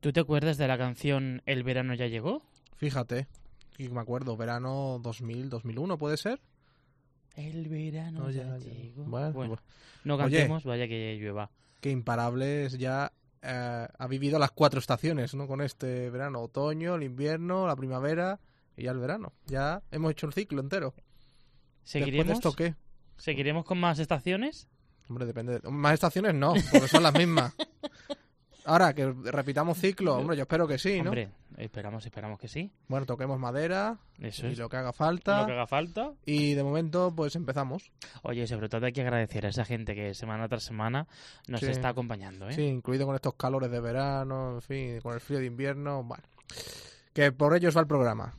¿Tú te acuerdas de la canción El verano ya llegó? Fíjate, y me acuerdo, verano 2000, 2001, ¿puede ser? El verano No, ya, llegó. Bueno, Bueno, pues, no Oye. cantemos, vaya que llueva. que Imparables ya eh, ha vivido las cuatro estaciones, ¿no? Con este verano, otoño, el invierno, la primavera y ya el verano. Ya hemos hecho el ciclo entero. Después de ¿Seguiremos? esto qué? ¿Seguiremos con más estaciones? Hombre, depende. de- Más estaciones no, porque son las mismas. Ahora, que repitamos ciclo, hombre, yo espero que sí, ¿no? Hombre, esperamos, esperamos que sí. Bueno, toquemos madera Eso y es lo que haga lo falta. que haga falta. Y de momento, pues empezamos. Oye, sobre todo hay que agradecer a esa gente que semana tras semana nos Sí. está acompañando, ¿eh? Sí, incluido con estos calores de verano, en fin, con el frío de invierno. Bueno, que por ellos va el programa.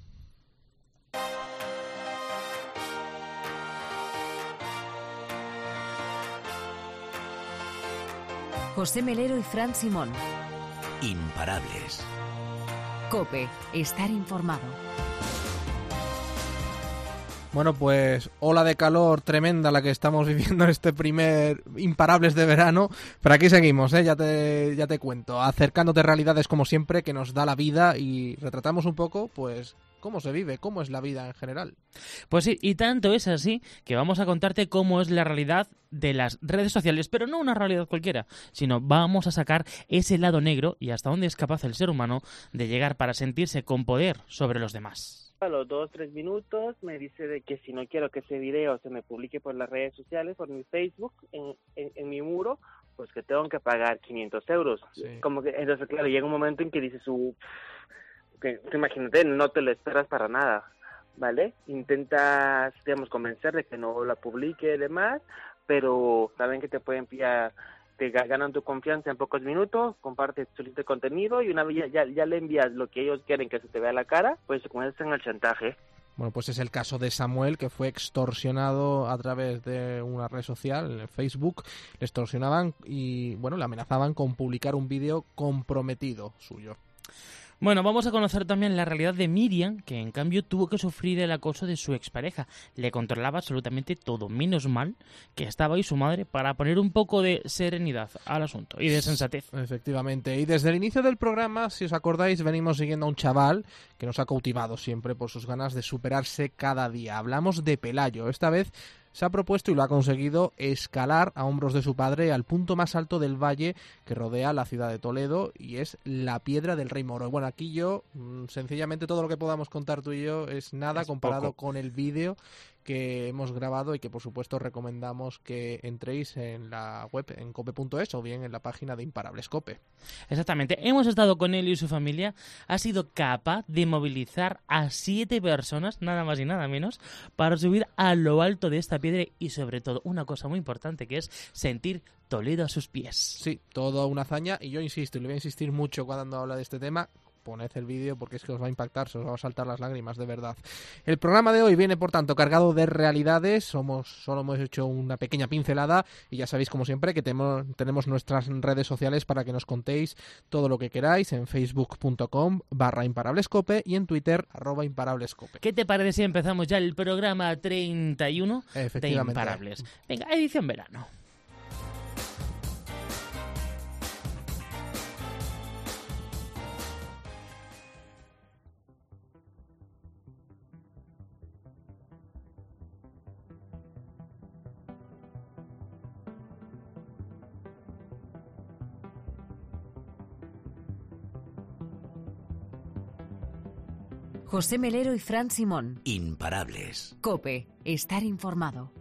José Melero y Fran Simón. Imparables. Cope, estar informado. Bueno, pues ola de calor tremenda la que estamos viviendo en este primer Imparables de verano, pero aquí seguimos, ¿eh? ya, te, ya te cuento, acercándote realidades como siempre que nos da la vida y retratamos un poco, pues, cómo se vive, cómo es la vida en general. Pues sí, y tanto es así que vamos a contarte cómo es la realidad de las redes sociales, pero no una realidad cualquiera, sino vamos a sacar ese lado negro y hasta dónde es capaz el ser humano de llegar para sentirse con poder sobre los demás. A los dos, tres minutos me dice de que si no quiero que ese video se me publique por las redes sociales, por mi Facebook, en, en, en mi muro, pues que tengo que pagar 500 euros. Sí. Como que, entonces, claro, llega un momento en que dices, uh, imagínate, no te lo esperas para nada, ¿vale? Intentas, digamos, convencer de que no la publique y demás, pero saben que te pueden pillar, te ga- ganan tu confianza en pocos minutos, compartes su lista de contenido y una vez ya, ya, le envías lo que ellos quieren que se te vea la cara, pues comienzan el chantaje. Bueno, pues es el caso de Samuel, que fue extorsionado a través de una red social, Facebook. Le extorsionaban y, bueno, le amenazaban con publicar un vídeo comprometido suyo. Bueno, vamos a conocer también la realidad de Miriam, que en cambio tuvo que sufrir el acoso de su expareja. Le controlaba absolutamente todo, menos mal que estaba ahí su madre para poner un poco de serenidad al asunto y de sensatez. Efectivamente. Y desde el inicio del programa, si os acordáis, venimos siguiendo a un chaval que nos ha cautivado siempre por sus ganas de superarse cada día. Hablamos de Pelayo. Esta vez se ha propuesto y lo ha conseguido escalar a hombros de su padre al punto más alto del valle que rodea la ciudad de Toledo y es la piedra del Rey Moro. Bueno, aquí yo, mm, sencillamente todo lo que podamos contar tú y yo es nada Es comparado poco. con el vídeo que hemos grabado y que por supuesto recomendamos que entréis en la web en cope.es o bien en la página de Imparables Cope. Exactamente, hemos estado con él y su familia. Ha sido capaz de movilizar a siete personas, nada más y nada menos, para subir a lo alto de esta piedra y sobre todo una cosa muy importante que es sentir Toledo a sus pies. Sí, toda una hazaña y yo insisto, y le voy a insistir mucho cuando habla de este tema, poned el vídeo porque es que os va a impactar, se os va a saltar las lágrimas, de verdad. El programa de hoy viene, por tanto, cargado de realidades, somos solo hemos hecho una pequeña pincelada y ya sabéis, como siempre, que temo- tenemos nuestras redes sociales para que nos contéis todo lo que queráis en facebook.com barra imparablescope y en twitter arroba imparablescope. ¿Qué te parece si empezamos ya el programa 31 de. Imparables? Venga, edición verano. José Melero y Fran Simón. Imparables. Cope, estar informado.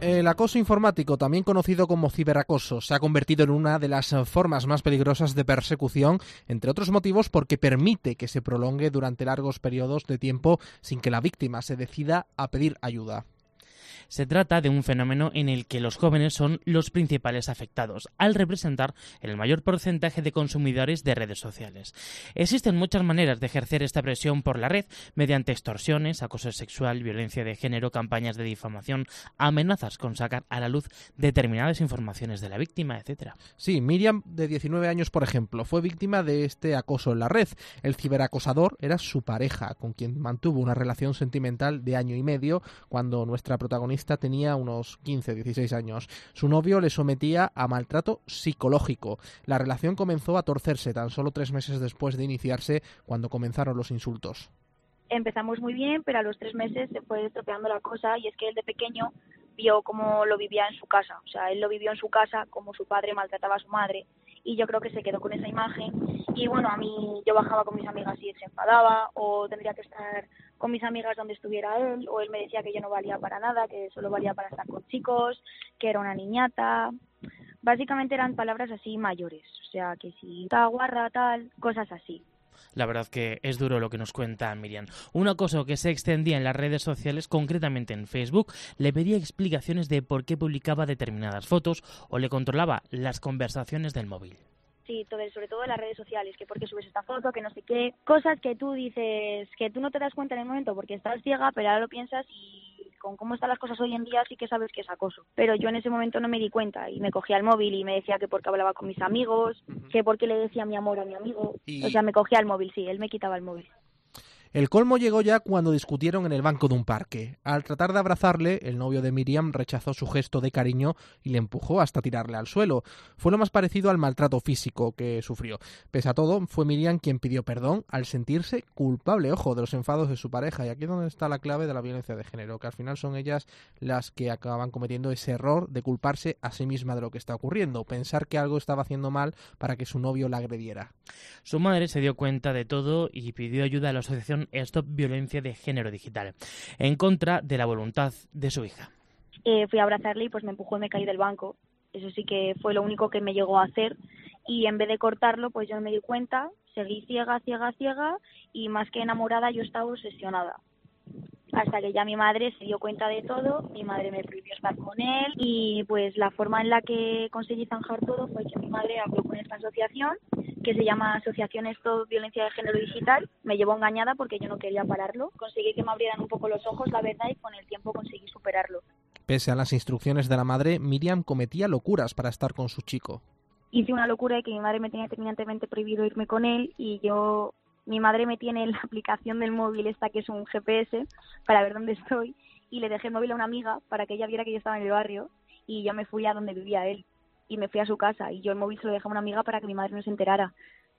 El acoso informático, también conocido como ciberacoso, se ha convertido en una de las formas más peligrosas de persecución, entre otros motivos porque permite que se prolongue durante largos periodos de tiempo sin que la víctima se decida a pedir ayuda. Se trata de un fenómeno en el que los jóvenes son los principales afectados, al representar el mayor porcentaje de consumidores de redes sociales. Existen muchas maneras de ejercer esta presión por la red, mediante extorsiones, acoso sexual, violencia de género, campañas de difamación, amenazas con sacar a la luz determinadas informaciones de la víctima, etc. Sí, Miriam, de 19 años, por ejemplo, fue víctima de este acoso en la red. El ciberacosador era su pareja, con quien mantuvo una relación sentimental de año y medio, cuando nuestra protagonista tenía unos 15, 16 años. Su novio le sometía a maltrato psicológico. La relación comenzó a torcerse tan solo tres meses después de iniciarse cuando comenzaron los insultos. Empezamos muy bien, pero a los tres meses se fue estropeando la cosa y es que él de pequeño vio cómo lo vivía en su casa. O sea, él lo vivió en su casa, como su padre maltrataba a su madre y yo creo que se quedó con esa imagen y bueno, a mí yo bajaba con mis amigas y se enfadaba o tendría que estar con mis amigas donde estuviera él o él me decía que yo no valía para nada, que solo valía para estar con chicos, que era una niñata. Básicamente eran palabras así mayores, o sea, que si está guarra, tal, cosas así. La verdad que es duro lo que nos cuenta Miriam. Un acoso que se extendía en las redes sociales, concretamente en Facebook, le pedía explicaciones de por qué publicaba determinadas fotos o le controlaba las conversaciones del móvil. Sí, todo, sobre todo en las redes sociales, que por qué subes esta foto, que no sé qué, cosas que tú dices que tú no te das cuenta en el momento porque estás ciega, pero ahora lo piensas y con cómo están las cosas hoy en día sí que sabes que es acoso. Pero yo en ese momento no me di cuenta y me cogía el móvil y me decía que porque hablaba con mis amigos, que porque le decía mi amor a mi amigo. O sea, me cogía el móvil, sí, él me quitaba el móvil. El colmo llegó ya cuando discutieron en el banco de un parque. Al tratar de abrazarle, el novio de Miriam rechazó su gesto de cariño y le empujó hasta tirarle al suelo. Fue lo más parecido al maltrato físico que sufrió. Pese a todo, fue Miriam quien pidió perdón al sentirse culpable, ojo, de los enfados de su pareja. Y aquí es donde está la clave de la violencia de género, que al final son ellas las que acaban cometiendo ese error de culparse a sí misma de lo que está ocurriendo, pensar que algo estaba haciendo mal para que su novio la agrediera. Su madre se dio cuenta de todo y pidió ayuda a la asociación Stop Violencia de Género Digital, en contra de la voluntad de su hija. Eh, fui a abrazarle y pues me empujó y me caí del banco. Eso sí que fue lo único que me llegó a hacer y en vez de cortarlo pues yo me di cuenta, seguí ciega, ciega, ciega y más que enamorada yo estaba obsesionada hasta que ya mi madre se dio cuenta de todo, mi madre me prohibió estar con él y pues la forma en la que conseguí zanjar todo fue que mi madre habló con esta asociación que se llama Asociación Stop Violencia de Género Digital, me llevó engañada porque yo no quería pararlo, conseguí que me abrieran un poco los ojos, la verdad, y con el tiempo conseguí superarlo. Pese a las instrucciones de la madre, Miriam cometía locuras para estar con su chico. Hice una locura de que mi madre me tenía terminantemente prohibido irme con él y yo mi madre me tiene la aplicación del móvil esta que es un GPS para ver dónde estoy y le dejé el móvil a una amiga para que ella viera que yo estaba en el barrio y yo me fui a donde vivía él y me fui a su casa y yo el móvil se lo dejé a una amiga para que mi madre no se enterara.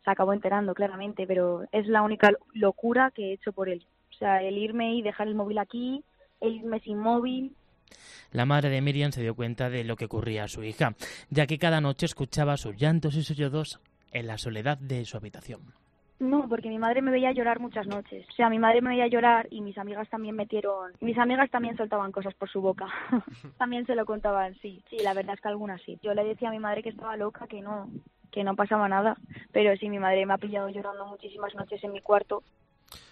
Se acabó enterando claramente, pero es la única locura que he hecho por él. O sea, el irme y dejar el móvil aquí, el irme sin móvil, la madre de Miriam se dio cuenta de lo que ocurría a su hija, ya que cada noche escuchaba sus llantos y sollozos en la soledad de su habitación. No, porque mi madre me veía llorar muchas noches. O sea, mi madre me veía llorar y mis amigas también metieron... Mis amigas también soltaban cosas por su boca. también se lo contaban, sí. Sí, la verdad es que algunas sí. Yo le decía a mi madre que estaba loca, que no, que no pasaba nada. Pero sí, mi madre me ha pillado llorando muchísimas noches en mi cuarto.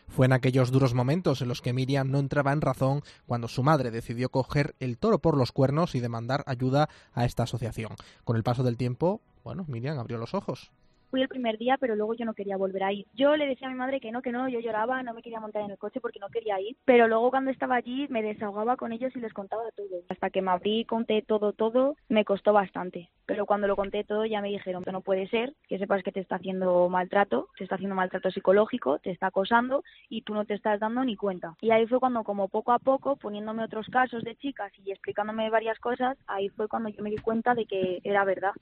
Fue en aquellos duros momentos en los que Miriam no entraba en razón cuando su madre decidió coger el toro por los cuernos y demandar ayuda a esta asociación. Con el paso del tiempo, bueno, Miriam abrió los ojos fui el primer día, pero luego yo no quería volver a ir. Yo le decía a mi madre que no, que no, yo lloraba, no me quería montar en el coche porque no quería ir, pero luego cuando estaba allí me desahogaba con ellos y les contaba todo. Hasta que me abrí, conté todo, todo, me costó bastante. Pero cuando lo conté todo ya me dijeron que no puede ser, que sepas que te está haciendo maltrato, te está haciendo maltrato psicológico, te está acosando y tú no te estás dando ni cuenta. Y ahí fue cuando como poco a poco, poniéndome otros casos de chicas y explicándome varias cosas, ahí fue cuando yo me di cuenta de que era verdad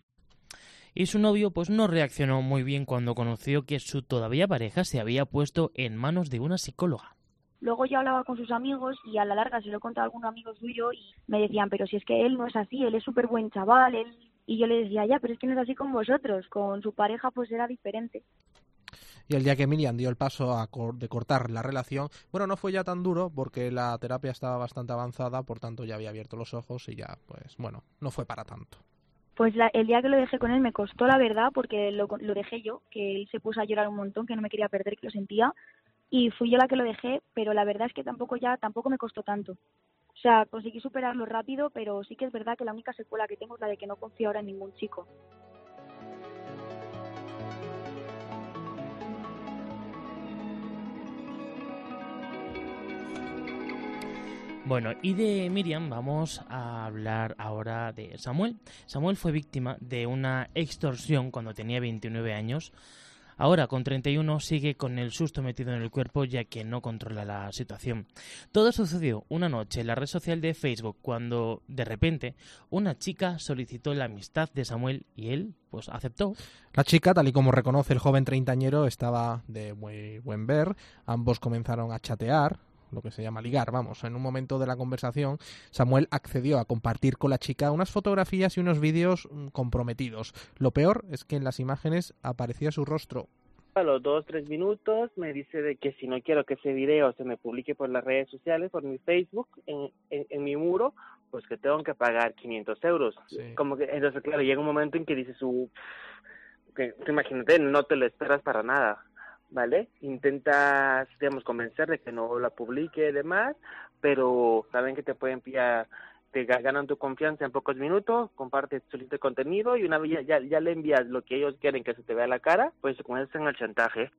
y su novio pues no reaccionó muy bien cuando conoció que su todavía pareja se había puesto en manos de una psicóloga. Luego yo hablaba con sus amigos y a la larga se lo he contado a algún amigo suyo y me decían, pero si es que él no es así, él es súper buen chaval, él... Y yo le decía, ya, pero es que no es así con vosotros, con su pareja pues era diferente. Y el día que Miriam dio el paso a de cortar la relación, bueno, no fue ya tan duro porque la terapia estaba bastante avanzada, por tanto ya había abierto los ojos y ya, pues bueno, no fue para tanto. Pues el día que lo dejé con él me costó la verdad porque lo, lo dejé yo, que él se puso a llorar un montón, que no me quería perder, que lo sentía y fui yo la que lo dejé, pero la verdad es que tampoco ya tampoco me costó tanto. O sea, conseguí superarlo rápido, pero sí que es verdad que la única secuela que tengo es la de que no confío ahora en ningún chico. Bueno, y de Miriam vamos a hablar ahora de Samuel. Samuel fue víctima de una extorsión cuando tenía 29 años Ahora, con 31, sigue con el susto metido en el cuerpo ya que no controla la situación. Todo sucedió una noche en la red social de Facebook cuando, de repente, una chica solicitó la amistad de Samuel y él, pues, aceptó. La chica, tal y como reconoce el joven treintañero, estaba de muy buen ver. Ambos comenzaron a chatear, lo que se llama ligar, vamos. En un momento de la conversación, Samuel accedió a compartir con la chica unas fotografías y unos vídeos mm, comprometidos. Lo peor es que en las imágenes aparecía su rostro. A los dos, tres minutos me dice de que si no quiero que ese video se me publique por las redes sociales, por mi Facebook, en, en, mi muro, pues que tengo que pagar 500 euros. Como que, entonces, claro, llega un momento en que dices, su que, imagínate, no te lo esperas para nada. ¿Vale? Intentas, digamos, convencer de que no la publique y demás, pero saben que te pueden pillar, te ganan tu confianza en pocos minutos, compartes de contenido y una vez ya, ya, le envías lo que ellos quieren que se te vea la cara, pues comienzan el chantaje.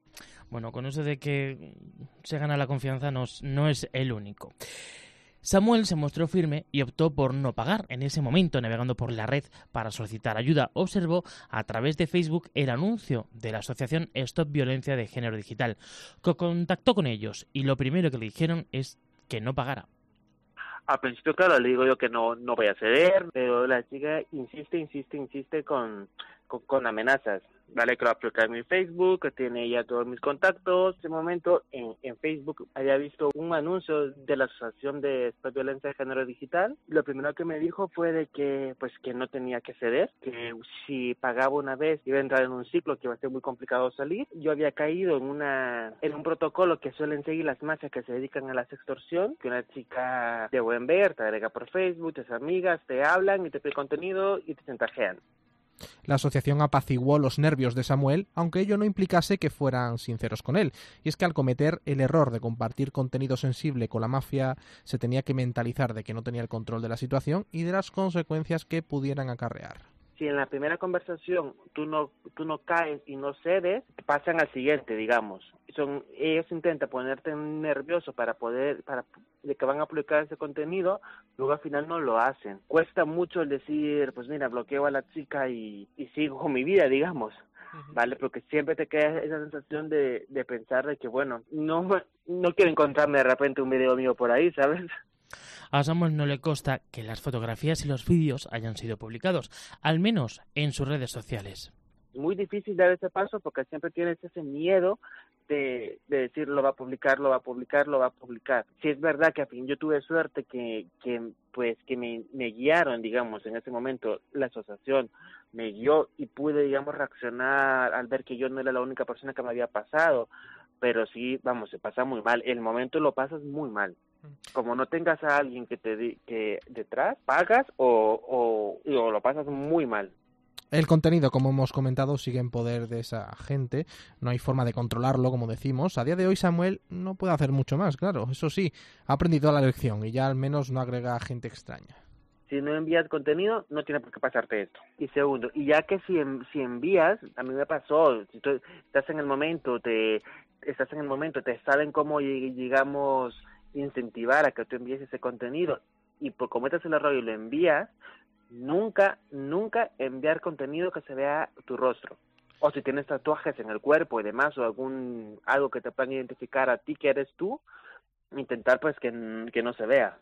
Bueno, con eso de que se gana la confianza no, no es el único. Samuel se mostró firme y optó por no pagar. En ese momento, navegando por la red para solicitar ayuda, observó a través de Facebook el anuncio de la asociación Stop Violencia de Género Digital. Contactó con ellos y lo primero que le dijeron es que no pagara. Al principio, claro, le digo yo que no, no voy a ceder, pero la chica insiste, insiste, insiste con, con amenazas. Que lo aplica en mi Facebook, tiene ya todos mis contactos. En ese momento, en, en Facebook, había visto un anuncio de la Asociación de Violencia de Género Digital. Lo primero que me dijo fue de que, pues, que no tenía que ceder, que si pagaba una vez iba a entrar en un ciclo que iba a ser muy complicado salir. Yo había caído en una, en un protocolo que suelen seguir las mafias que se dedican a la extorsión, que una chica de buen ver te agrega por Facebook, tus amigas te hablan y te pide contenido y te chantajean. La asociación apaciguó los nervios de Samuel, aunque ello no implicase que fueran sinceros con él. Y es que al cometer el error de compartir contenido sensible con la mafia, se tenía que mentalizar de que no tenía el control de la situación y de las consecuencias que pudieran acarrear si en la primera conversación tú no tú no caes y no cedes, pasan al siguiente, digamos. Son ellos intentan ponerte nervioso para poder para de que van a publicar ese contenido, luego al final no lo hacen. Cuesta mucho el decir, pues mira, bloqueo a la chica y, y sigo con mi vida, digamos. ¿Vale? Porque siempre te queda esa sensación de, de pensar de que, bueno, no, no quiero encontrarme de repente un video mío por ahí, ¿sabes? A Samuel no le consta que las fotografías y los vídeos hayan sido publicados, al menos en sus redes sociales. Muy difícil dar ese paso porque siempre tienes ese miedo de, decir lo va a publicar, lo va a publicar, lo va a publicar. Si es verdad que a fin yo tuve suerte que, que pues que me, me guiaron, digamos, en ese momento la asociación me guió y pude, digamos, reaccionar al ver que yo no era la única persona que me había pasado, pero sí, vamos, se pasa muy mal. El momento lo pasas muy mal como no tengas a alguien que te que detrás, pagas o, o, lo pasas muy mal. El contenido, como hemos comentado, sigue en poder de esa gente. No hay forma de controlarlo, como decimos. A día de hoy Samuel no puede hacer mucho más, claro. Eso sí, ha aprendido la lección y ya al menos no agrega gente extraña. Si no envías contenido, no tiene por qué pasarte esto. Y segundo, y ya que si, si envías, a mí me pasó, si tú estás en el momento, te estás en el momento, te saben cómo llegamos incentivar a que tú envíes ese contenido y por cometas el error y lo envías, nunca, nunca enviar contenido que se vea tu rostro. O si tienes tatuajes en el cuerpo y demás, o algún algo que te puedan identificar a ti que eres tú, intentar pues que, que no se vea.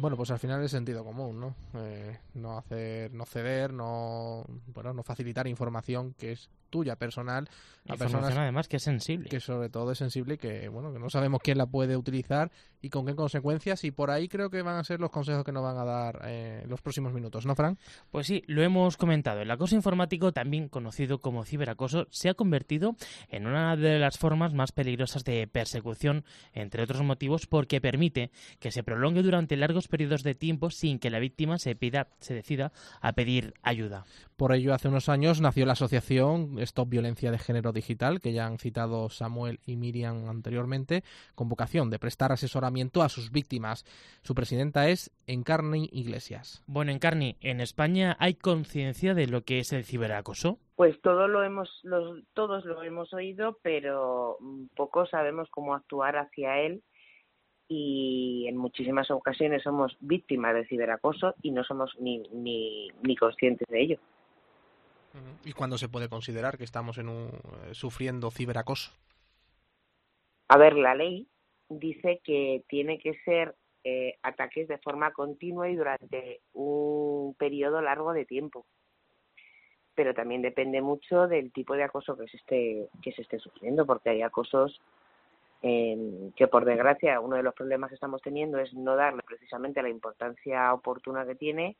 Bueno, pues al final es sentido común, ¿no? Eh, no hacer, no ceder, no, bueno, no facilitar información que es tuya personal a personas además que es sensible. que sobre todo es sensible y que bueno que no sabemos quién la puede utilizar y con qué consecuencias. Y por ahí creo que van a ser los consejos que nos van a dar eh, los próximos minutos no Fran pues sí lo hemos comentado. El acoso informático también conocido como ciberacoso se ha convertido en una de las formas más peligrosas de persecución entre otros motivos porque permite que se prolongue durante largos periodos de tiempo sin que la víctima se pida se decida a pedir ayuda por ello hace unos años nació la asociación Stop Violencia de Género Digital, que ya han citado Samuel y Miriam anteriormente, con vocación de prestar asesoramiento a sus víctimas. Su presidenta es Encarni Iglesias. Bueno, Encarni, ¿en España hay conciencia de lo que es el ciberacoso? Pues todo lo hemos, todos lo hemos oído, pero poco sabemos cómo actuar hacia él y en muchísimas ocasiones somos víctimas de ciberacoso y no somos ni, ni, ni conscientes de ello. ¿Y cuándo se puede considerar que estamos en un, eh, sufriendo ciberacoso? A ver, la ley dice que tiene que ser eh, ataques de forma continua y durante un periodo largo de tiempo. Pero también depende mucho del tipo de acoso que se esté, que se esté sufriendo, porque hay acosos eh, que, por desgracia, uno de los problemas que estamos teniendo es no darle precisamente la importancia oportuna que tiene.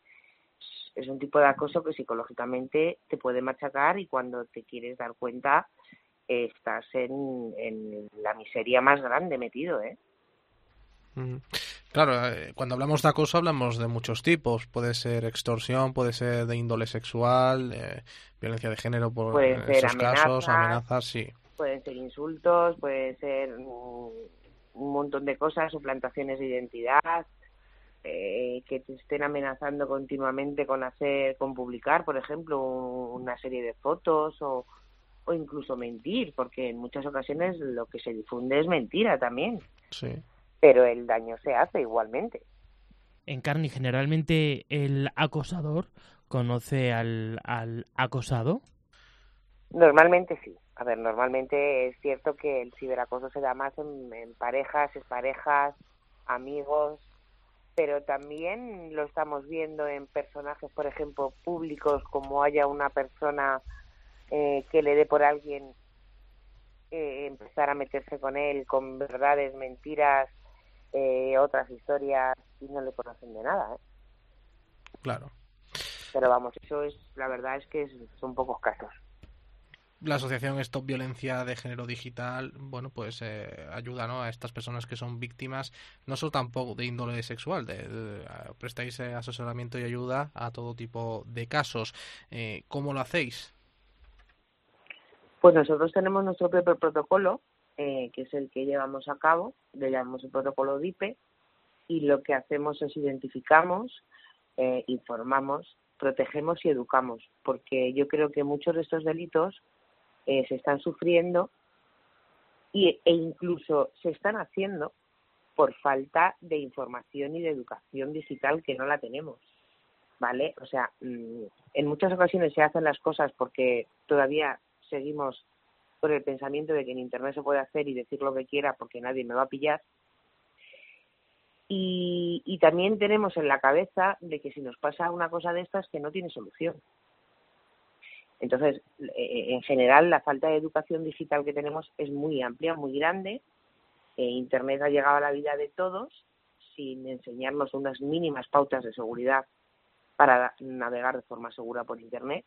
Es un tipo de acoso que psicológicamente te puede machacar y cuando te quieres dar cuenta estás en, en la miseria más grande metido, ¿eh? Claro, eh, cuando hablamos de acoso hablamos de muchos tipos. Puede ser extorsión, puede ser de índole sexual, eh, violencia de género por esos casos, amenazas, sí. Pueden ser insultos, puede ser un montón de cosas, suplantaciones de identidad, eh, que te estén amenazando continuamente con hacer, con publicar, por ejemplo, una serie de fotos o, o incluso mentir, porque en muchas ocasiones lo que se difunde es mentira también. Sí pero el daño se hace igualmente. En Carni, generalmente el acosador conoce al, al acosado. Normalmente sí. A ver, normalmente es cierto que el ciberacoso se da más en, en parejas, parejas, amigos, pero también lo estamos viendo en personajes, por ejemplo, públicos, como haya una persona eh, que le dé por alguien eh, empezar a meterse con él con verdades, mentiras, eh, otras historias y no le conocen de nada. ¿eh? Claro. Pero vamos, eso es, la verdad es que son pocos casos. La asociación Stop Violencia de Género Digital, bueno, pues eh, ayuda ¿no? a estas personas que son víctimas, no solo tampoco de índole sexual, de, prestáis asesoramiento y ayuda a todo tipo de casos. Eh, ¿Cómo lo hacéis? Pues nosotros tenemos nuestro propio protocolo eh, que es el que llevamos a cabo, le llamamos el protocolo DIPE, y lo que hacemos es identificamos, eh, informamos, protegemos y educamos, porque yo creo que muchos de estos delitos eh, se están sufriendo y, e incluso se están haciendo por falta de información y de educación digital que no la tenemos. ¿Vale? O sea, mm, en muchas ocasiones se hacen las cosas porque todavía seguimos por el pensamiento de que en Internet se puede hacer y decir lo que quiera porque nadie me va a pillar. Y, y también tenemos en la cabeza de que si nos pasa una cosa de estas que no tiene solución. Entonces, eh, en general, la falta de educación digital que tenemos es muy amplia, muy grande. Eh, Internet ha llegado a la vida de todos sin enseñarnos unas mínimas pautas de seguridad para navegar de forma segura por Internet.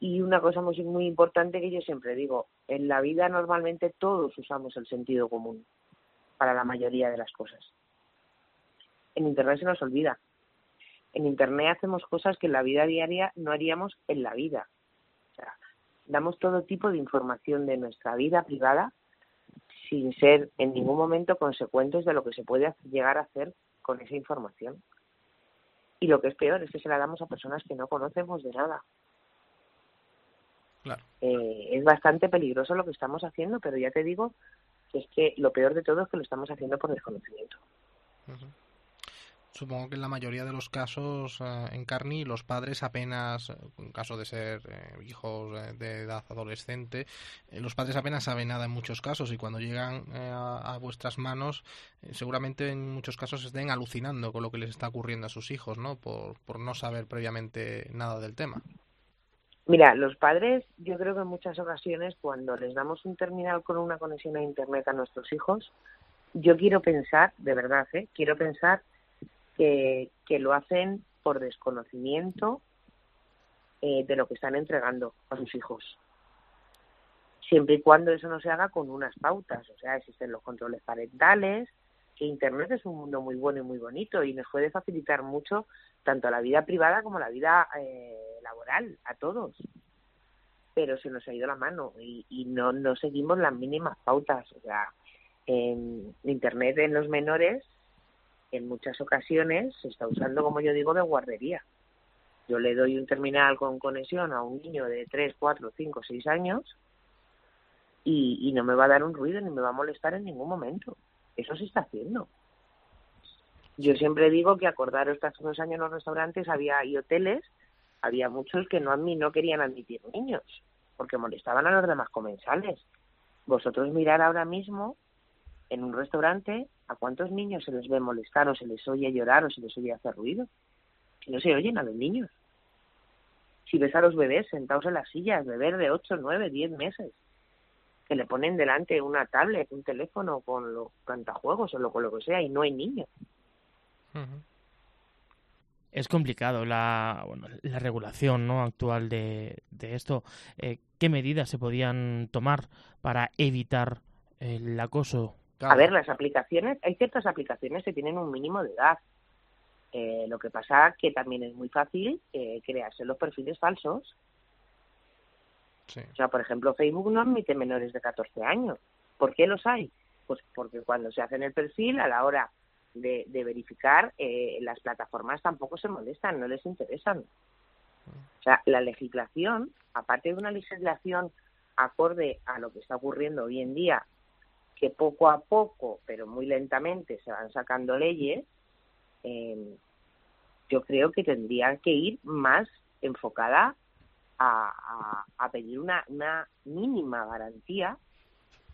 Y una cosa muy, muy importante que yo siempre digo, en la vida normalmente todos usamos el sentido común para la mayoría de las cosas. En Internet se nos olvida. En Internet hacemos cosas que en la vida diaria no haríamos en la vida. O sea, damos todo tipo de información de nuestra vida privada sin ser en ningún momento consecuentes de lo que se puede llegar a hacer con esa información. Y lo que es peor es que se la damos a personas que no conocemos de nada. Eh, es bastante peligroso lo que estamos haciendo, pero ya te digo que es que lo peor de todo es que lo estamos haciendo por desconocimiento. Supongo que en la mayoría de los casos eh, en Carni los padres apenas, en caso de ser eh, hijos de edad adolescente, los padres apenas saben nada en muchos casos y cuando llegan a, a, vuestras manos seguramente en muchos casos estén alucinando con lo que les está ocurriendo a sus hijos, ¿no? Por, por no saber previamente nada del tema. Mira, los padres, yo creo que en muchas ocasiones cuando les damos un terminal con una conexión a Internet a nuestros hijos, yo quiero pensar, de verdad, ¿eh? quiero pensar que, lo hacen por desconocimiento eh, de lo que están entregando a sus hijos. Siempre y cuando eso no se haga con unas pautas, o sea, existen los controles parentales, que Internet es un mundo muy bueno y muy bonito y nos puede facilitar mucho tanto la vida privada como la vida eh, laboral, a todos. Pero se nos ha ido la mano y, y no, no seguimos las mínimas pautas. O sea, en Internet en los menores, en muchas ocasiones, se está usando, como yo digo, de guardería. Yo le doy un terminal con conexión a un niño de 3, 4, 5, 6 años y, no me va a dar un ruido ni me va a molestar en ningún momento. Eso se está haciendo. Yo siempre digo que acordaros que hace unos años en los restaurantes había y hoteles había muchos que no, no querían admitir niños porque molestaban a los demás comensales. Vosotros mirar ahora mismo en un restaurante a cuántos niños se les ve molestar o se les oye llorar o se les oye hacer ruido. No se oyen a los niños. Si ves a los bebés sentados en las sillas, bebés de 8, 9, 10 meses, que le ponen delante una tablet, un teléfono con los cantajuegos o lo, con lo que sea y no hay niños. Es complicado la, bueno, la regulación ¿no? actual de, de esto. Eh, ¿Qué medidas se podían tomar para evitar el acoso? A ver, las aplicaciones, hay ciertas aplicaciones que tienen un mínimo de edad. Eh, lo que pasa que también es muy fácil eh, crearse los perfiles falsos. Sí. O sea, por ejemplo, Facebook no admite menores de 14 años. ¿Por qué los hay? Pues porque cuando se hacen el perfil, a la hora de, de verificar, eh, las plataformas tampoco se molestan, no les interesan. O sea, la legislación, aparte de una legislación acorde a lo que está ocurriendo hoy en día, que poco a poco, pero muy lentamente, se van sacando leyes, eh, yo creo que tendrían que ir más enfocada a, pedir una, una mínima garantía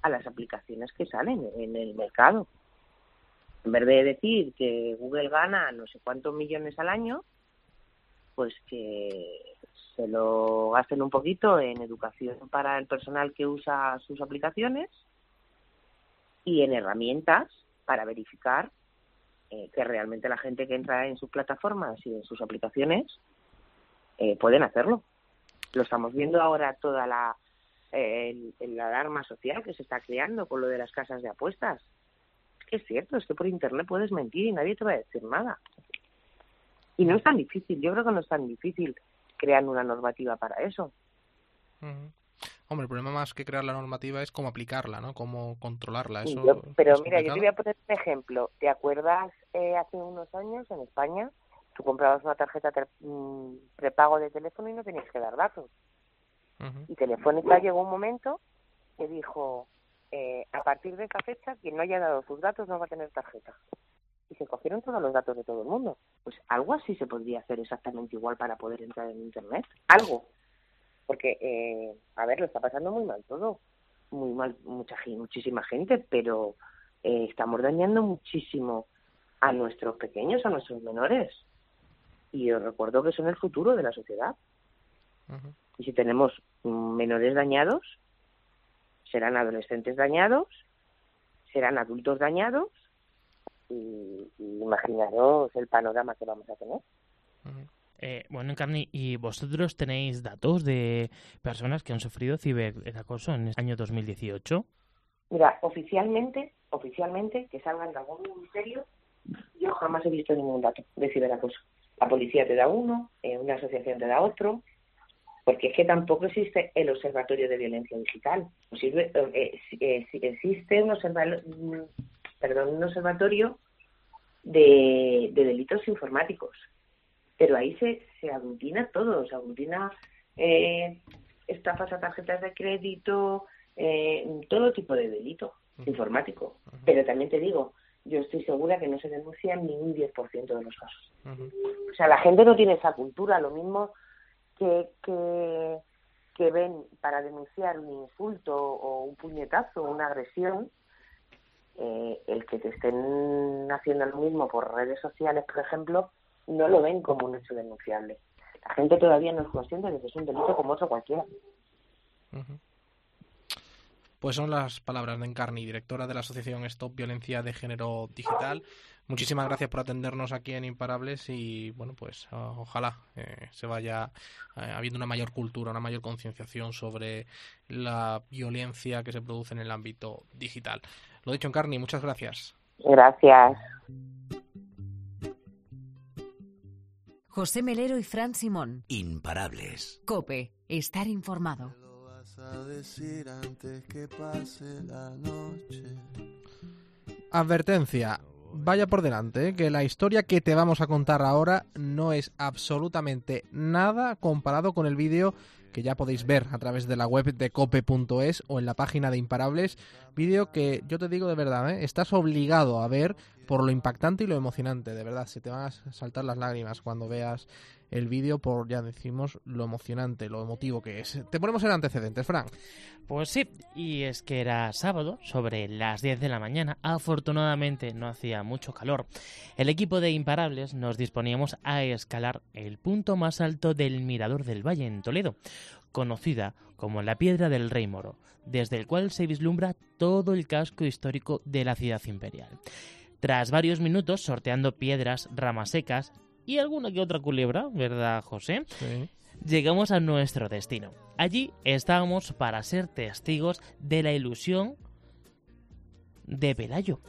a las aplicaciones que salen en el mercado. En vez de decir que Google gana no sé cuántos millones al año, pues que se lo gasten un poquito en educación para el personal que usa sus aplicaciones y en herramientas para verificar eh, que realmente la gente que entra en sus plataformas y en sus aplicaciones eh, pueden hacerlo. Lo estamos viendo ahora toda la eh, el- el- la alarma social que se está creando con lo de las casas de apuestas. Es cierto, es que por internet puedes mentir y nadie te va a decir nada. Y no es tan difícil, yo creo que no es tan difícil crear una normativa para eso. Ujú. Hombre, el problema más que crear la normativa es cómo aplicarla, ¿no? Cómo controlarla. Eso Yo- pero es mira, yo te voy a poner un ejemplo. ¿Te acuerdas eh, hace unos años en España? Tú comprabas una tarjeta mm, prepago de teléfono y no tenías que dar datos. Y Telefónica llegó un momento que dijo, eh, a partir de esta fecha, quien no haya dado sus datos no va a tener tarjeta. Y se cogieron todos los datos de todo el mundo. Pues algo así se podría hacer exactamente igual para poder entrar en Internet. Algo. Porque, eh, a ver, lo está pasando muy mal todo. Muy mal, mucha muchísima gente, pero eh, estamos dañando muchísimo a nuestros pequeños, a nuestros menores. Y os recuerdo que son el futuro de la sociedad. Y si tenemos menores dañados, serán adolescentes dañados, serán adultos dañados, y, y imaginaros el panorama que vamos a tener. Ujú. Eh, bueno, Encarni, ¿y vosotros tenéis datos de personas que han sufrido ciberacoso en el año 2018? Mira, oficialmente, oficialmente, que salgan de algún ministerio, yo jamás he visto ningún dato de ciberacoso. La policía te da uno, eh, una asociación te da otro, porque es que tampoco existe el Observatorio de Violencia Digital. Sirve- eh, eh, existe un, observa- mm, un observatorio de delitos informáticos, pero ahí se, se aglutina todo, se aglutina eh, estafas a tarjetas de crédito, eh, todo tipo de delito informático. Pero también te digo, yo estoy segura que no se denuncian ni un 10% de los casos. O sea, la gente no tiene esa cultura, lo mismo que, que, que ven para denunciar un insulto o un puñetazo o una agresión, eh, el que te estén haciendo lo mismo por redes sociales, por ejemplo, no lo ven como un hecho denunciable. La gente todavía no es consciente de que es un delito como otro cualquiera. Pues son las palabras de Encarni, directora de la asociación Stop Violencia de Género Digital. Muchísimas gracias por atendernos aquí en Imparables y bueno, pues ojalá eh, se vaya eh, habiendo una mayor cultura, una mayor concienciación sobre la violencia que se produce en el ámbito digital. Lo dicho, Encarni, muchas gracias. Gracias. José Melero y Fran Simón. Imparables. Cope, estar informado. lo vas a decir antes que pase la noche. Advertencia. Vaya por delante, ¿eh? que la historia que te vamos a contar ahora no es absolutamente nada comparado con el vídeo que ya podéis ver a través de la web de cope.es o en la página de Imparables. Vídeo que yo te digo de verdad, ¿eh? estás obligado a ver por lo impactante y lo emocionante, de verdad, se te van a saltar las lágrimas cuando veas el vídeo por, ya decimos, lo emocionante, lo emotivo que es. Te ponemos en antecedentes, Frank. Pues sí, y es que era sábado, sobre las 10 de la mañana. Afortunadamente no hacía mucho calor. El equipo de Imparables nos disponíamos a escalar el punto más alto del Mirador del Valle en Toledo, conocida como la Piedra del Rey Moro, desde el cual se vislumbra todo el casco histórico de la ciudad imperial. Tras varios minutos sorteando piedras, ramas secas y alguna que otra culebra, ¿verdad, José? Sí. Llegamos a nuestro destino. Allí estábamos para ser testigos de la ilusión de Pelayo.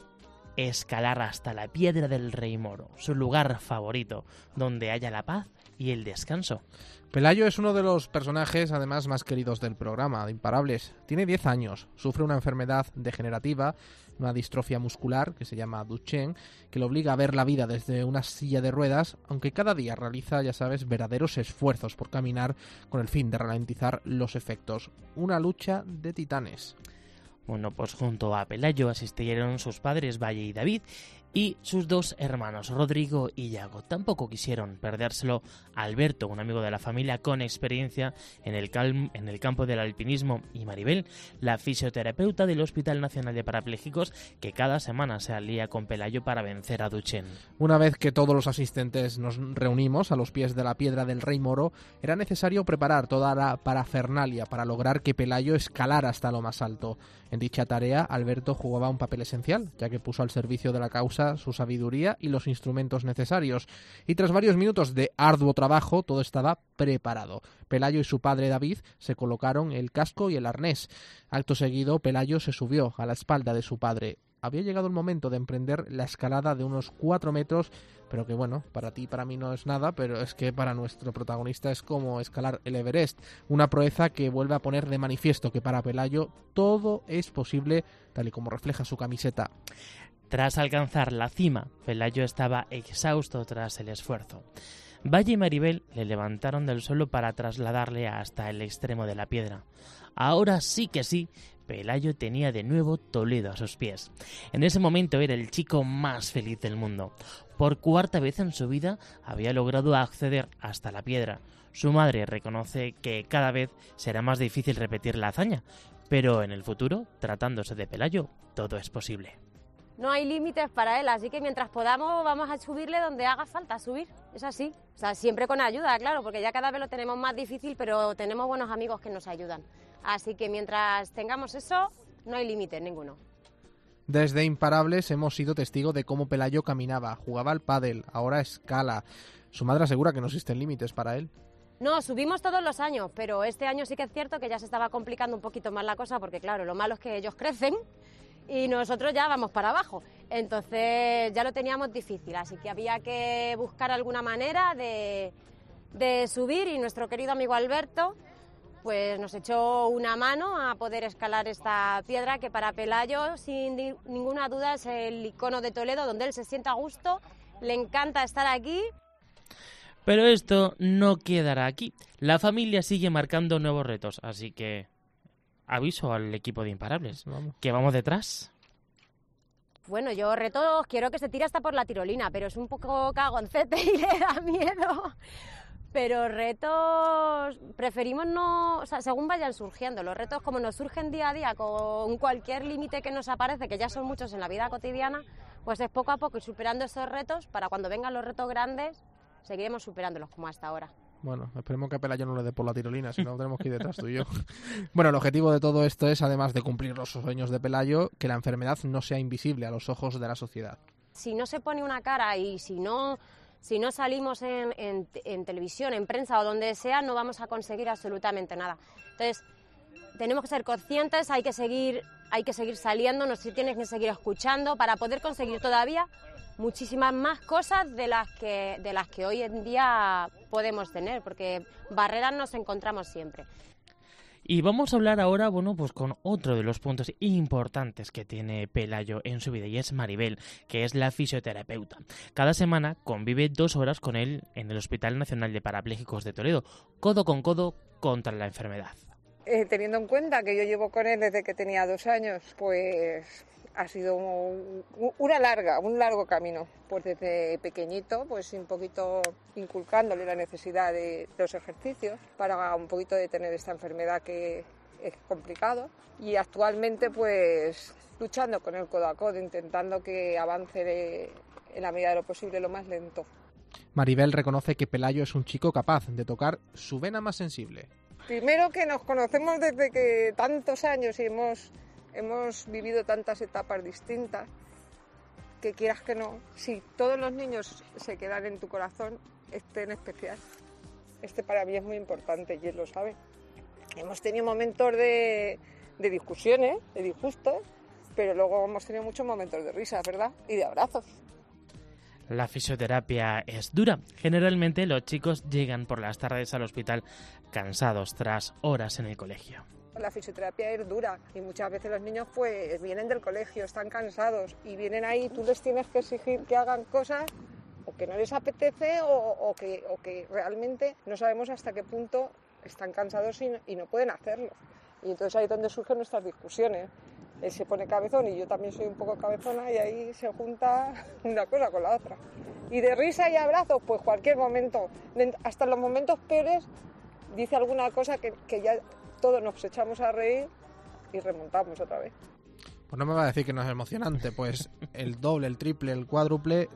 Escalar hasta la piedra del Rey Moro, su lugar favorito, donde haya la paz y el descanso. Pelayo es uno de los personajes además más queridos del programa, de Imparables. Tiene 10 años, sufre una enfermedad degenerativa, una distrofia muscular que se llama Duchenne, que le obliga a ver la vida desde una silla de ruedas, aunque cada día realiza, ya sabes, verdaderos esfuerzos por caminar con el fin de ralentizar los efectos. Una lucha de titanes. Bueno, pues junto a Pelayo asistieron sus padres Valle y David y sus dos hermanos, Rodrigo y Yago. Tampoco quisieron perdérselo Alberto, un amigo de la familia con experiencia en el, en el campo del alpinismo, y Maribel, la fisioterapeuta del Hospital Nacional de Parapléjicos, que cada semana se alía con Pelayo para vencer a Duchen. Una vez que todos los asistentes nos reunimos a los pies de la piedra del Rey Moro, era necesario preparar toda la parafernalia para lograr que Pelayo escalara hasta lo más alto. En dicha tarea, Alberto jugaba un papel esencial, ya que puso al servicio de la causa su sabiduría y los instrumentos necesarios. Y tras varios minutos de arduo trabajo, todo estaba preparado. Pelayo y su padre David se colocaron el casco y el arnés. Acto seguido, Pelayo se subió a la espalda de su padre. Había llegado el momento de emprender la escalada de unos cuatro metros, pero que bueno, para ti y para mí no es nada, pero es que para nuestro protagonista es como escalar el Everest, una proeza que vuelve a poner de manifiesto que para Pelayo todo es posible, tal y como refleja su camiseta. Tras alcanzar la cima, Pelayo estaba exhausto tras el esfuerzo. Valle y Maribel le levantaron del suelo para trasladarle hasta el extremo de la piedra. Ahora sí que sí, Pelayo tenía de nuevo Toledo a sus pies. En ese momento era el chico más feliz del mundo. Por cuarta vez en su vida había logrado acceder hasta la piedra. Su madre reconoce que cada vez será más difícil repetir la hazaña, pero en el futuro, tratándose de Pelayo, todo es posible. no hay límites para él, así que mientras podamos vamos a subirle donde haga falta subir, es así. O sea, siempre con ayuda, claro, porque ya cada vez lo tenemos más difícil, pero tenemos buenos amigos que nos ayudan. Así que mientras tengamos eso, no hay límites ninguno. Desde Imparables hemos sido testigo de cómo Pelayo caminaba, jugaba al pádel, ahora escala. Su madre asegura que no existen límites para él. No, subimos todos los años, pero este año sí que es cierto que ya se estaba complicando un poquito más la cosa, porque claro, lo malo es que ellos crecen y nosotros ya vamos para abajo. Entonces ya lo teníamos difícil, así que había que buscar alguna manera de, de subir y nuestro querido amigo Alberto pues nos echó una mano a poder escalar esta piedra que para Pelayo sin di- ninguna duda es el icono de Toledo donde él se sienta a gusto, le encanta estar aquí Pero esto no quedará aquí. La familia sigue marcando nuevos retos, así que aviso al equipo de imparables Vamos. que vamos detrás. Bueno, yo reto, quiero que se tire hasta por la tirolina, pero es un poco cagoncete y le da miedo. Pero retos, preferimos no, o sea, según vayan surgiendo, los retos como nos surgen día a día con cualquier límite que nos aparece, que ya son muchos en la vida cotidiana, pues es poco a poco ir superando esos retos para cuando vengan los retos grandes, seguiremos superándolos como hasta ahora. Bueno, esperemos que a Pelayo no le dé por la tirolina, si no tenemos que ir detrás tú y yo. bueno, el objetivo de todo esto es, además de cumplir los sueños de Pelayo, que la enfermedad no sea invisible a los ojos de la sociedad. si no se pone una cara y si no, si no salimos en, televisión, en prensa o donde sea, no vamos a conseguir absolutamente nada. Entonces, tenemos que ser conscientes, hay que seguir, hay que seguir saliendo, nos tienen que seguir escuchando para poder conseguir todavía muchísimas más cosas de las que, de las que hoy en día podemos tener, porque barreras nos encontramos siempre. Y vamos a hablar ahora, bueno, pues con otro de los puntos importantes que tiene Pelayo en su vida y es Maribel, que es la fisioterapeuta. Cada semana convive dos horas con él en el Hospital Nacional de Parapléjicos de Toledo, codo con codo contra la enfermedad. Eh, teniendo en cuenta que yo llevo con él desde que tenía dos años, pues ha sido un- una larga, un largo camino. Pues desde pequeñito, pues un poquito inculcándole la necesidad de los ejercicios para un poquito detener esta enfermedad que es complicado. Y actualmente, pues luchando con el codo a codo, intentando que avance de- en la medida de lo posible lo más lento. Maribel reconoce que Pelayo es un chico capaz de tocar su vena más sensible. Primero que nos conocemos desde que tantos años y hemos, hemos vivido tantas etapas distintas, que quieras que no, si todos los niños se quedan en tu corazón, este en especial, este para mí es muy importante y él lo sabe. Hemos tenido momentos de, discusiones, de disgustos, pero luego hemos tenido muchos momentos de risas, ¿verdad? Y de abrazos. La fisioterapia es dura. Generalmente los chicos llegan por las tardes al hospital cansados tras horas en el colegio. La fisioterapia es dura y muchas veces los niños pues vienen del colegio, están cansados y vienen ahí, tú les tienes que exigir que hagan cosas o que no les apetece o, que, o que realmente no sabemos hasta qué punto están cansados y no, pueden hacerlo. Y entonces ahí es donde surgen nuestras discusiones. Él se pone cabezón y yo también soy un poco cabezona y ahí se junta una cosa con la otra. Y de risa y abrazos, pues cualquier momento, hasta los momentos peores, dice alguna cosa que, que ya todos nos echamos a reír y remontamos otra vez. Pues no me va a decir que no es emocionante, pues el doble, el triple, el cuádruple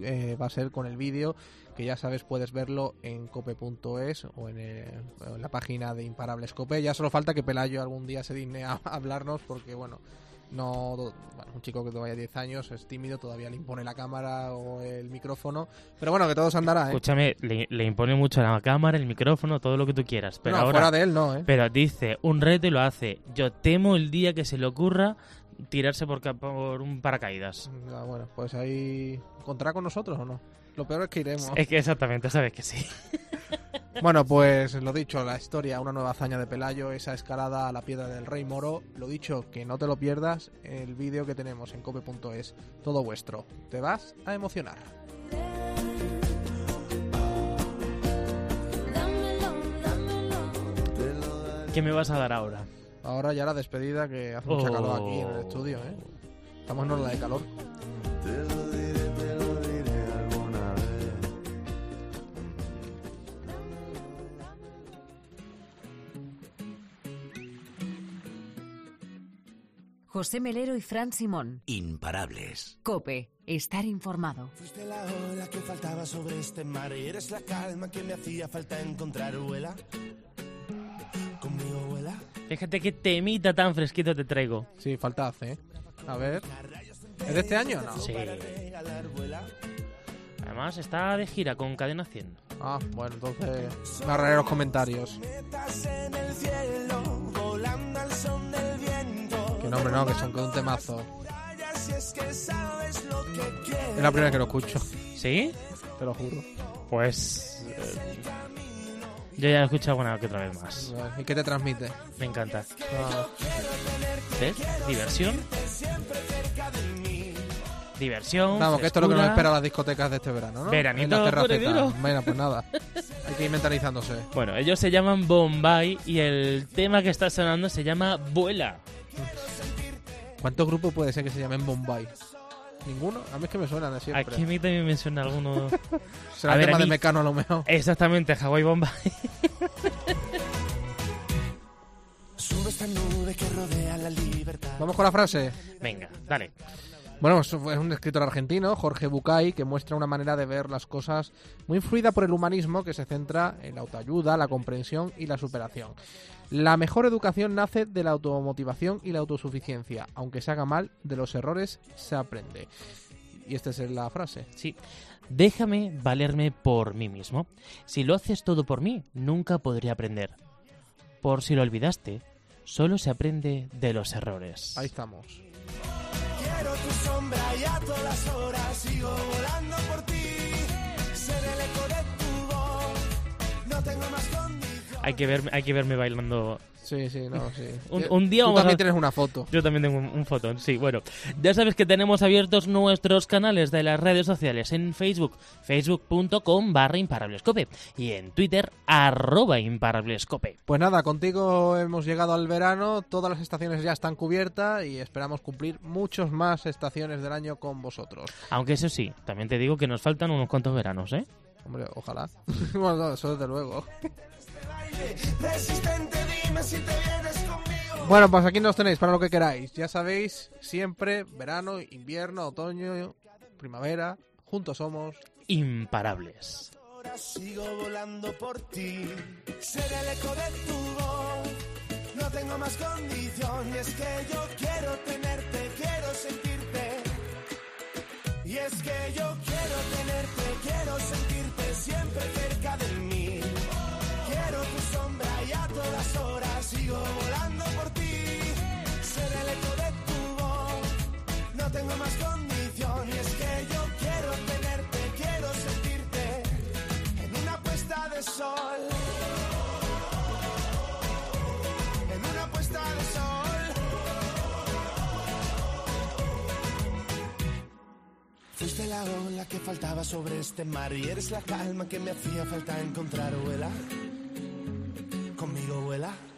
eh, va a ser con el vídeo que ya sabes puedes verlo en cope.es o en, el- la página de Imparables Cope. Ya solo falta que Pelayo algún día se digne a hablarnos porque bueno, no bueno, un chico que todavía 10 años es tímido, todavía le impone la cámara o el micrófono, pero bueno, que todo se andará, ¿eh? Escúchame, le, le impone mucho la cámara, el micrófono, todo lo que tú quieras. Pero No, ahora, fuera de él no, ¿eh? Pero dice un reto y lo hace. Yo temo el día que se le ocurra tirarse por, por un paracaídas. Ah, bueno, pues ahí contará con nosotros o no. Lo peor es que iremos. Es que exactamente, sabes que sí. Bueno, pues lo dicho, la historia, una nueva hazaña de Pelayo, esa escalada a la piedra del Rey Moro. Lo dicho, que no te lo pierdas, el vídeo que tenemos en cope.es, todo vuestro. Te vas a emocionar. ¿Qué me vas a dar ahora? Ahora ya la despedida, que hace mucha Oh. calor aquí en el estudio, ¿eh? Estamos en hora de calor. José Melero y Fran Simón. Imparables. Cope, estar informado. Fuiste la ola que faltaba sobre este mar y eres la calma que me hacía falta encontrar, vuela. Conmigo, vuela. Fíjate qué temita tan fresquito te traigo. Sí, falta hace, ¿eh? A ver. ¿Es de este año o no? Sí. Además está de gira con Cadena 100. Ah, bueno, entonces me ahorraré los comentarios. No, hombre, no, que son un temazo. Es la primera que lo escucho. ¿Sí? Te lo juro. Pues... eh, yo ya lo he escuchado alguna que otra vez más. ¿Y qué te transmite? Me encanta. Ah, ¿Ves? Diversión. Diversión. Vamos, que esto es lo que nos espera a las discotecas de este verano, ¿no? Veranito En. Bueno, pues nada. Hay que ir mentalizándose. Bueno, ellos se llaman Bombay y el tema que está sonando se llama Vuela. ¿Cuántos grupos puede ser que se llamen Bombay? ¿Ninguno? A mí es que me suenan de siempre. Aquí a mí también me suena alguno. Será A ver, tema a de Mecano a lo mejor. Exactamente, Hawaii Bombay. Vamos con la frase. Venga, dale. Bueno, es un escritor argentino, Jorge Bucay, que muestra una manera de ver las cosas muy influida por el humanismo que se centra en la autoayuda, la comprensión y la superación. La mejor educación nace de la automotivación y la autosuficiencia. Aunque se haga mal, de los errores se aprende. Y esta es la frase. Sí. Déjame valerme por mí mismo. Si lo haces todo por mí, nunca podré aprender. Por si lo olvidaste, solo se aprende de los errores. Ahí estamos. Tu sombra y a todas horas sigo volando por ti. Ser el eco de tu voz. No tengo más condición. Hay que verme, hay que verme bailando. Sí, sí, no, sí. Un, Yo- un día Tú vamos también a- tienes una foto. Yo también tengo un, un fotón, sí, bueno. Ya sabes que tenemos abiertos nuestros canales de las redes sociales en Facebook, facebook.com barra imparablescope y en Twitter, arroba imparablescope. Pues nada, contigo hemos llegado al verano, todas las estaciones ya están cubiertas y esperamos cumplir muchos más estaciones del año con vosotros. Aunque eso sí, también te digo que nos faltan unos cuantos veranos, ¿eh? Hombre, ojalá. bueno, no, eso desde luego. Resistente, dime si te vienes conmigo. Bueno, pues aquí nos tenéis para lo que queráis. Ya sabéis, siempre, verano, invierno, otoño, primavera, juntos somos. Imparables. Ahora sigo volando por ti. Seré el eco de tu voz. No tengo más condición. Y es que yo quiero tenerte, quiero sentirte. Y es que yo quiero tenerte, quiero sentirte siempre cerca de mí. A todas horas sigo volando por ti. Seré el eco de tu voz. No tengo más condición. Y es que yo quiero tenerte, quiero sentirte en una puesta de sol. En una puesta de sol. Fuiste la ola que faltaba sobre este mar y eres la calma que me hacía falta encontrar, vuela escuela.